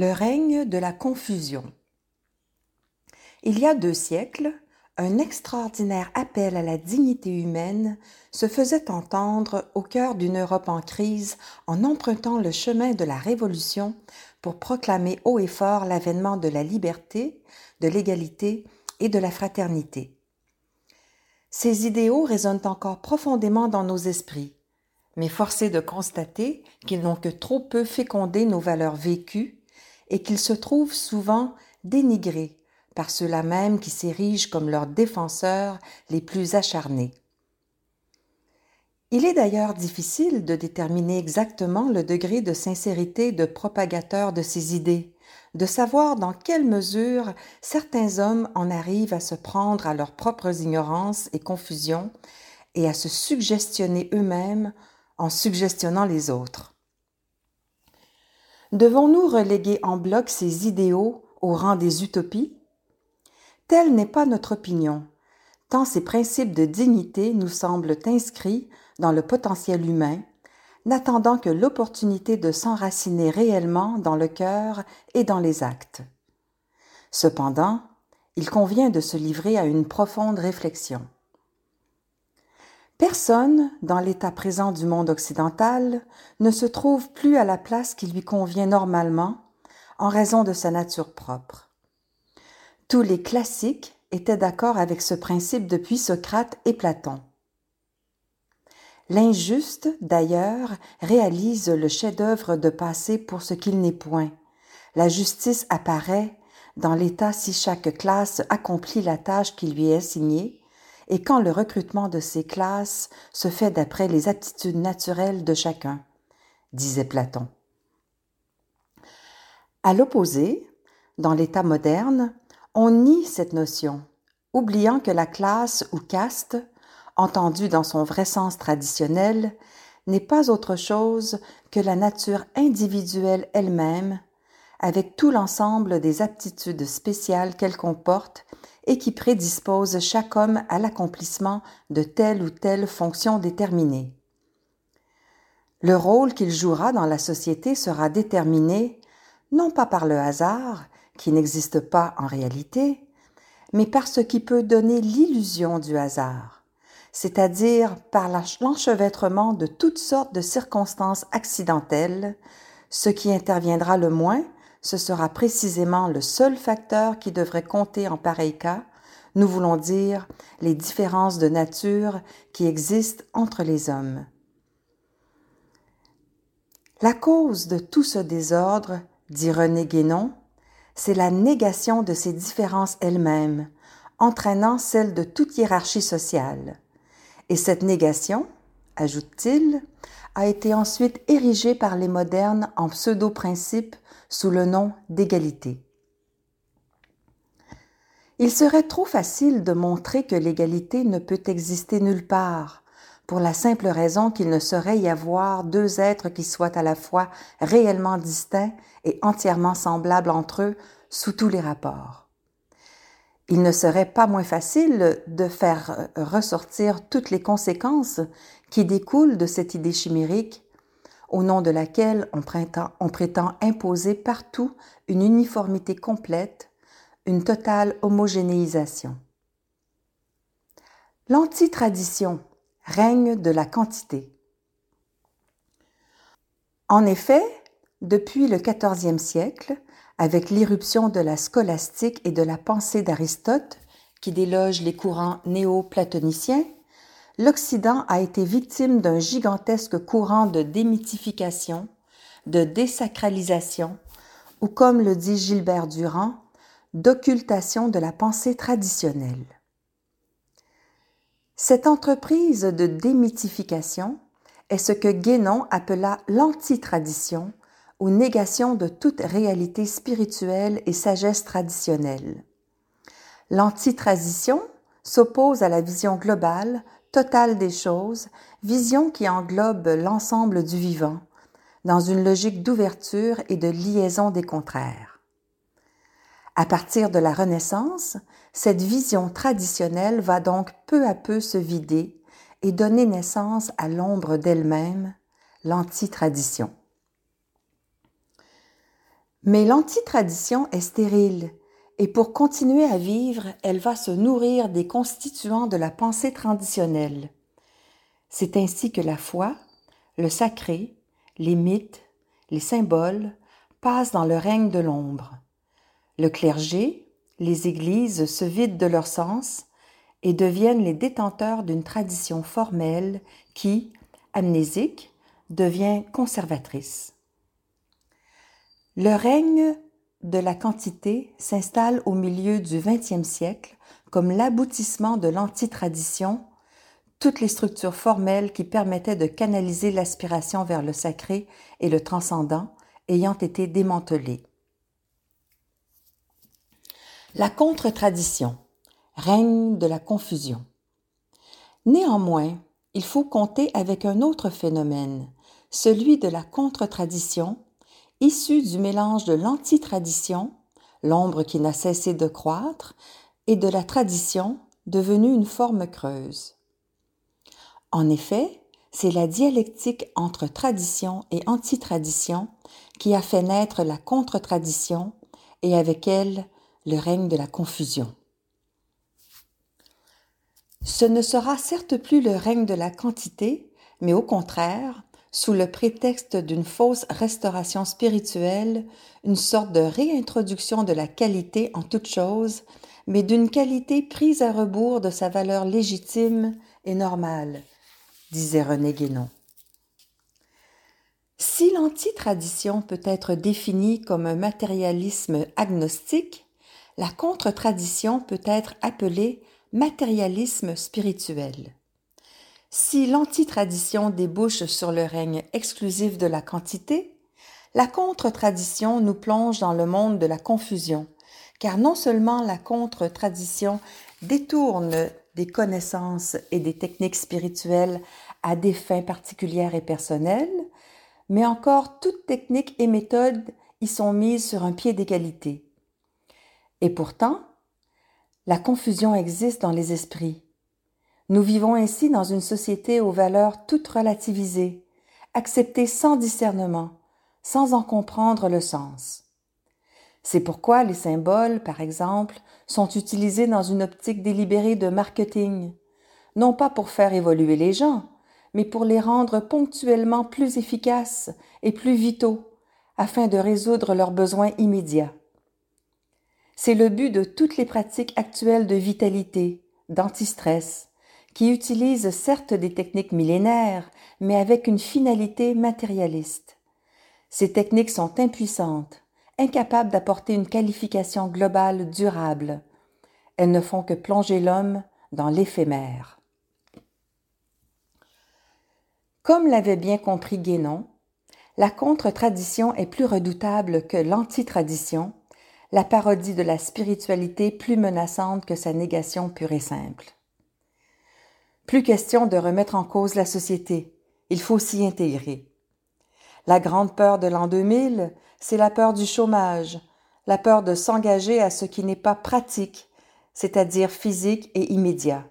Le règne de la confusion. Il y a deux siècles, un extraordinaire appel à la dignité humaine se faisait entendre au cœur d'une Europe en crise en empruntant le chemin de la Révolution pour proclamer haut et fort l'avènement de la liberté, de l'égalité et de la fraternité. Ces idéaux résonnent encore profondément dans nos esprits, mais force est de constater qu'ils n'ont que trop peu fécondé nos valeurs vécues et qu'ils se trouvent souvent dénigrés par ceux-là même qui s'érigent comme leurs défenseurs les plus acharnés. Il est d'ailleurs difficile de déterminer exactement le degré de sincérité de propagateur de ces idées, de savoir dans quelle mesure certains hommes en arrivent à se prendre à leurs propres ignorances et confusions et à se suggestionner eux-mêmes en suggestionnant les autres. Devons-nous reléguer en bloc ces idéaux au rang des utopies? Telle n'est pas notre opinion, tant ces principes de dignité nous semblent inscrits dans le potentiel humain, n'attendant que l'opportunité de s'enraciner réellement dans le cœur et dans les actes. Cependant, il convient de se livrer à une profonde réflexion. Personne, dans l'état présent du monde occidental, ne se trouve plus à la place qui lui convient normalement en raison de sa nature propre. Tous les classiques étaient d'accord avec ce principe depuis Socrate et Platon. L'injuste, d'ailleurs, réalise le chef-d'œuvre de passer pour ce qu'il n'est point. La justice apparaît dans l'état si chaque classe accomplit la tâche qui lui est assignée et quand le recrutement de ces classes se fait d'après les aptitudes naturelles de chacun, disait Platon. À l'opposé, dans l'État moderne, on nie cette notion, oubliant que la classe ou caste, entendue dans son vrai sens traditionnel, n'est pas autre chose que la nature individuelle elle-même, avec tout l'ensemble des aptitudes spéciales qu'elle comporte et qui prédispose chaque homme à l'accomplissement de telle ou telle fonction déterminée. Le rôle qu'il jouera dans la société sera déterminé non pas par le hasard, qui n'existe pas en réalité, mais par ce qui peut donner l'illusion du hasard, c'est-à-dire par l'enchevêtrement de toutes sortes de circonstances accidentelles, ce qui interviendra le moins ce sera précisément le seul facteur qui devrait compter en pareil cas, nous voulons dire les différences de nature qui existent entre les hommes. La cause de tout ce désordre, dit René Guénon, c'est la négation de ces différences elles-mêmes, entraînant celle de toute hiérarchie sociale. Et cette négation, ajoute-t-il, a été ensuite érigée par les modernes en pseudo-principe sous le nom d'égalité. Il serait trop facile de montrer que l'égalité ne peut exister nulle part, pour la simple raison qu'il ne saurait y avoir deux êtres qui soient à la fois réellement distincts et entièrement semblables entre eux sous tous les rapports. Il ne serait pas moins facile de faire ressortir toutes les conséquences qui découlent de cette idée chimérique au nom de laquelle on prétend, on prétend imposer partout une uniformité complète, une totale homogénéisation. L'antitradition règne de la quantité. En effet, depuis le XIVe siècle, avec l'irruption de la scolastique et de la pensée d'Aristote, qui déloge les courants néo-platoniciens, l'Occident a été victime d'un gigantesque courant de démythification, de désacralisation, ou comme le dit Gilbert Durand, d'occultation de la pensée traditionnelle. Cette entreprise de démythification est ce que Guénon appela l'antitradition ou négation de toute réalité spirituelle et sagesse traditionnelle. L'antitradition s'oppose à la vision globale totale des choses, vision qui englobe l'ensemble du vivant, dans une logique d'ouverture et de liaison des contraires. À partir de la Renaissance, cette vision traditionnelle va donc peu à peu se vider et donner naissance à l'ombre d'elle-même, l'antitradition. Mais l'antitradition est stérile et pour continuer à vivre, elle va se nourrir des constituants de la pensée traditionnelle. C'est ainsi que la foi, le sacré, les mythes, les symboles passent dans le règne de l'ombre. Le clergé, les églises se vident de leur sens et deviennent les détenteurs d'une tradition formelle qui, amnésique, devient conservatrice. Le règne de la quantité s'installe au milieu du XXe siècle comme l'aboutissement de l'antitradition, toutes les structures formelles qui permettaient de canaliser l'aspiration vers le sacré et le transcendant ayant été démantelées. La contre-tradition, règne de la confusion. Néanmoins, il faut compter avec un autre phénomène, celui de la contre-tradition, issue du mélange de l'antitradition, l'ombre qui n'a cessé de croître, et de la tradition, devenue une forme creuse. En effet, c'est la dialectique entre tradition et antitradition qui a fait naître la contre-tradition et avec elle le règne de la confusion. Ce ne sera certes plus le règne de la quantité, mais au contraire, sous le prétexte d'une fausse restauration spirituelle, une sorte de réintroduction de la qualité en toute chose, mais d'une qualité prise à rebours de sa valeur légitime et normale, disait René Guénon. Si l'antitradition peut être définie comme un matérialisme agnostique, la contre-tradition peut être appelée matérialisme spirituel. Si l'antitradition débouche sur le règne exclusif de la quantité, la contre-tradition nous plonge dans le monde de la confusion, car non seulement la contre-tradition détourne des connaissances et des techniques spirituelles à des fins particulières et personnelles, mais encore toutes techniques et méthodes y sont mises sur un pied d'égalité. Et pourtant, la confusion existe dans les esprits. Nous vivons ainsi dans une société aux valeurs toutes relativisées, acceptées sans discernement, sans en comprendre le sens. C'est pourquoi les symboles, par exemple, sont utilisés dans une optique délibérée de marketing, non pas pour faire évoluer les gens, mais pour les rendre ponctuellement plus efficaces et plus vitaux, afin de résoudre leurs besoins immédiats. C'est le but de toutes les pratiques actuelles de vitalité, d'antistress, qui utilisent certes des techniques millénaires, mais avec une finalité matérialiste. Ces techniques sont impuissantes, incapables d'apporter une qualification globale durable. Elles ne font que plonger l'homme dans l'éphémère. Comme l'avait bien compris Guénon, la contre-tradition est plus redoutable que l'antitradition la parodie de la spiritualité plus menaçante que sa négation pure et simple. Plus question de remettre en cause la société, il faut s'y intégrer. La grande peur de l'an 2000, c'est la peur du chômage, la peur de s'engager à ce qui n'est pas pratique, c'est-à-dire physique et immédiat.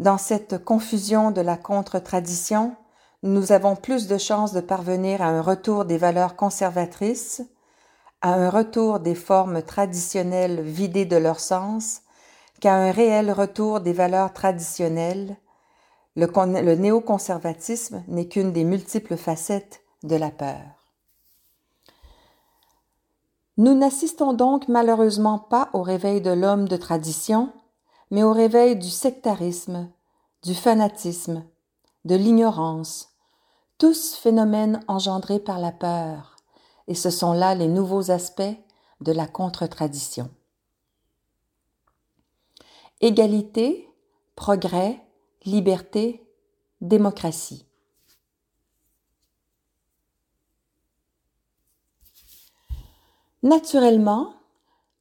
Dans cette confusion de la contre-tradition, nous avons plus de chances de parvenir à un retour des valeurs conservatrices, à un retour des formes traditionnelles vidées de leur sens qu'à un réel retour des valeurs traditionnelles, le, néoconservatisme n'est qu'une des multiples facettes de la peur. Nous n'assistons donc malheureusement pas au réveil de l'homme de tradition, mais au réveil du sectarisme, du fanatisme, de l'ignorance, tous phénomènes engendrés par la peur, et ce sont là les nouveaux aspects de la contre-tradition. Égalité, progrès, liberté, démocratie. Naturellement,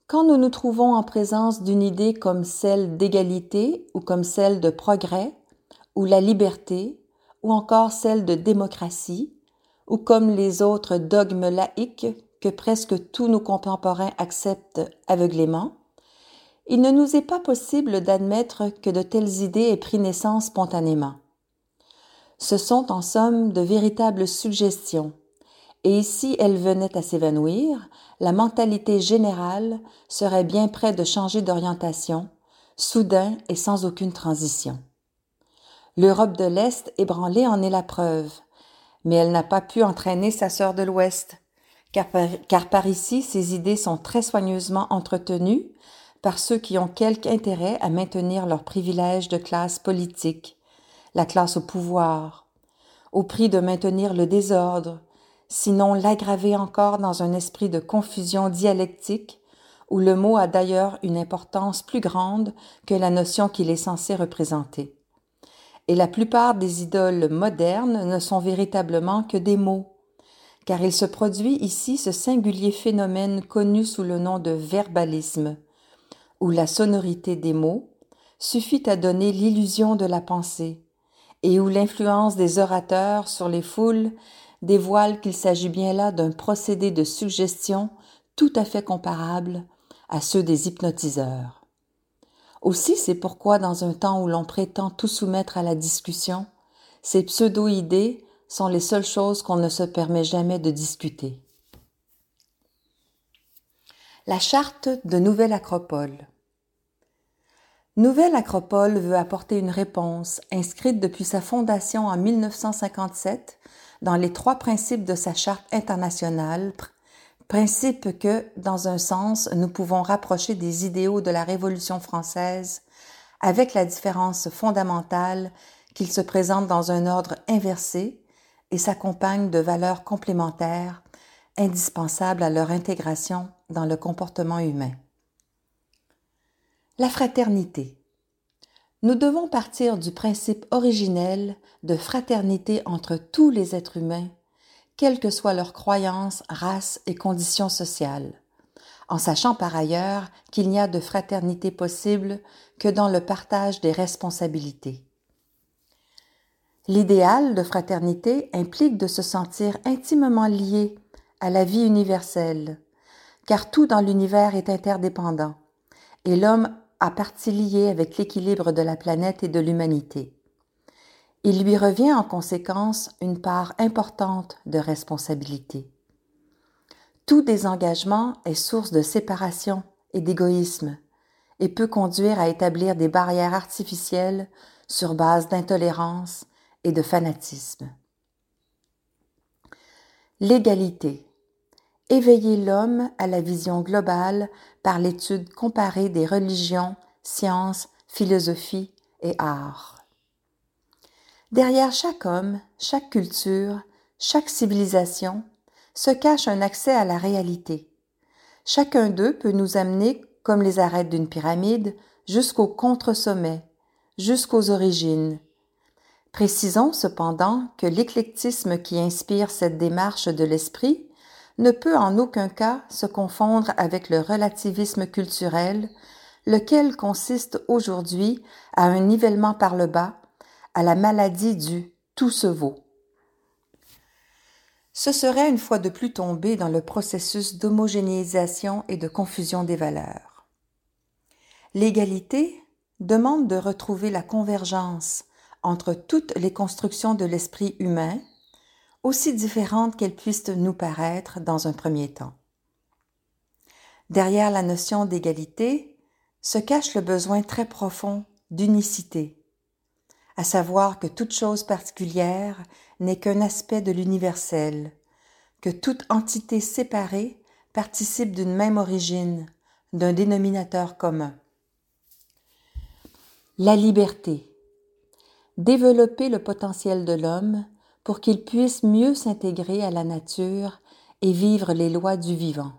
quand nous nous trouvons en présence d'une idée comme celle d'égalité ou comme celle de progrès, ou la liberté, ou encore celle de démocratie, ou comme les autres dogmes laïques que presque tous nos contemporains acceptent aveuglément, il ne nous est pas possible d'admettre que de telles idées aient pris naissance spontanément. Ce sont en somme de véritables suggestions, et si elle venait à s'évanouir, la mentalité générale serait bien près de changer d'orientation, soudain et sans aucune transition. L'Europe de l'Est ébranlée en est la preuve, mais elle n'a pas pu entraîner sa sœur de l'Ouest, car car par ici ses idées sont très soigneusement entretenues par ceux qui ont quelque intérêt à maintenir leurs privilèges de classe politique, la classe au pouvoir, au prix de maintenir le désordre, sinon l'aggraver encore dans un esprit de confusion dialectique, où le mot a d'ailleurs une importance plus grande que la notion qu'il est censé représenter. Et la plupart des idoles modernes ne sont véritablement que des mots, car il se produit ici ce singulier phénomène connu sous le nom de verbalisme, où la sonorité des mots suffit à donner l'illusion de la pensée, et où l'influence des orateurs sur les foules dévoile qu'il s'agit bien là d'un procédé de suggestion tout à fait comparable à ceux des hypnotiseurs. Aussi c'est pourquoi dans un temps où l'on prétend tout soumettre à la discussion, ces pseudo-idées sont les seules choses qu'on ne se permet jamais de discuter. La charte de Nouvelle Acropole. Nouvelle Acropole veut apporter une réponse inscrite depuis sa fondation en 1957 dans les trois principes de sa charte internationale, principes que, dans un sens, nous pouvons rapprocher des idéaux de la Révolution française, avec la différence fondamentale qu'ils se présentent dans un ordre inversé et s'accompagnent de valeurs complémentaires indispensables à leur intégration dans le comportement humain. La fraternité. Nous devons partir du principe originel de fraternité entre tous les êtres humains, quelles que soient leurs croyances, races et conditions sociales, en sachant par ailleurs qu'il n'y a de fraternité possible que dans le partage des responsabilités. L'idéal de fraternité implique de se sentir intimement lié à la vie universelle, car tout dans l'univers est interdépendant, et l'homme a partie liée avec l'équilibre de la planète et de l'humanité. Il lui revient en conséquence une part importante de responsabilité. Tout désengagement est source de séparation et d'égoïsme et peut conduire à établir des barrières artificielles sur base d'intolérance et de fanatisme. L'égalité. Éveiller l'homme à la vision globale par l'étude comparée des religions, sciences, philosophie et arts. Derrière chaque homme, chaque culture, chaque civilisation se cache un accès à la réalité. Chacun d'eux peut nous amener, comme les arêtes d'une pyramide, jusqu'au contre-sommet, jusqu'aux origines. Précisons cependant que l'éclectisme qui inspire cette démarche de l'esprit ne peut en aucun cas se confondre avec le relativisme culturel, lequel consiste aujourd'hui à un nivellement par le bas à la maladie du tout se vaut. Ce serait une fois de plus tomber dans le processus d'homogénéisation et de confusion des valeurs. L'égalité demande de retrouver la convergence entre toutes les constructions de l'esprit humain, aussi différentes qu'elles puissent nous paraître dans un premier temps. Derrière la notion d'égalité se cache le besoin très profond d'unicité, à savoir que toute chose particulière n'est qu'un aspect de l'universel, que toute entité séparée participe d'une même origine, d'un dénominateur commun. La liberté. Développer le potentiel de l'homme pour qu'il puisse mieux s'intégrer à la nature et vivre les lois du vivant.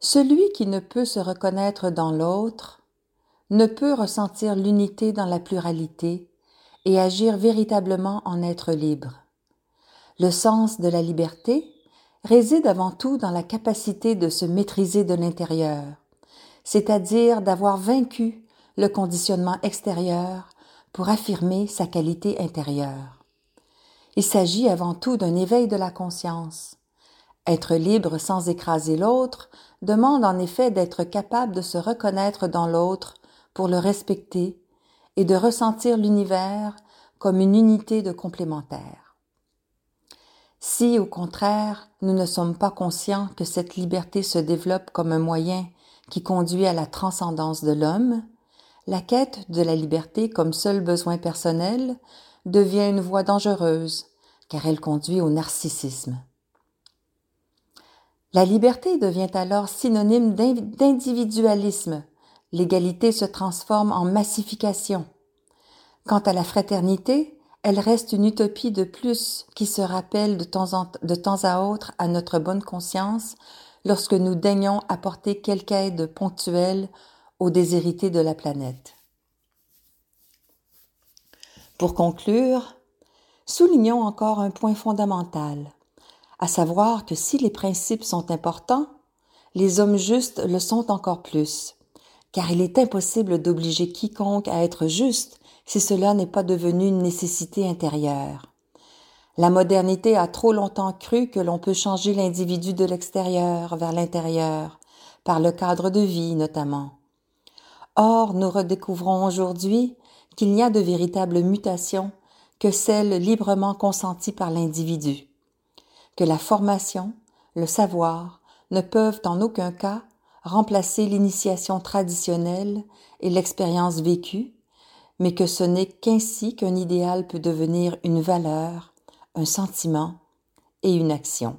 Celui qui ne peut se reconnaître dans l'autre ne peut ressentir l'unité dans la pluralité et agir véritablement en être libre. Le sens de la liberté réside avant tout dans la capacité de se maîtriser de l'intérieur, c'est-à-dire d'avoir vaincu le conditionnement extérieur pour affirmer sa qualité intérieure. Il s'agit avant tout d'un éveil de la conscience. Être libre sans écraser l'autre demande en effet d'être capable de se reconnaître dans l'autre pour le respecter et de ressentir l'univers comme une unité de complémentaire. Si, au contraire, nous ne sommes pas conscients que cette liberté se développe comme un moyen qui conduit à la transcendance de l'homme, la quête de la liberté comme seul besoin personnel devient une voie dangereuse, car elle conduit au narcissisme. La liberté devient alors synonyme d'individualisme. L'égalité se transforme en massification. Quant à la fraternité, elle reste une utopie de plus qui se rappelle de temps, en, de temps à autre à notre bonne conscience lorsque nous daignons apporter quelque aide ponctuelle aux déshérités de la planète. Pour conclure, soulignons encore un point fondamental à savoir que si les principes sont importants, les hommes justes le sont encore plus, car il est impossible d'obliger quiconque à être juste si cela n'est pas devenu une nécessité intérieure. La modernité a trop longtemps cru que l'on peut changer l'individu de l'extérieur vers l'intérieur, par le cadre de vie notamment. Or, nous redécouvrons aujourd'hui qu'il n'y a de véritable mutation que celle librement consentie par l'individu que la formation, le savoir ne peuvent en aucun cas remplacer l'initiation traditionnelle et l'expérience vécue, mais que ce n'est qu'ainsi qu'un idéal peut devenir une valeur, un sentiment et une action.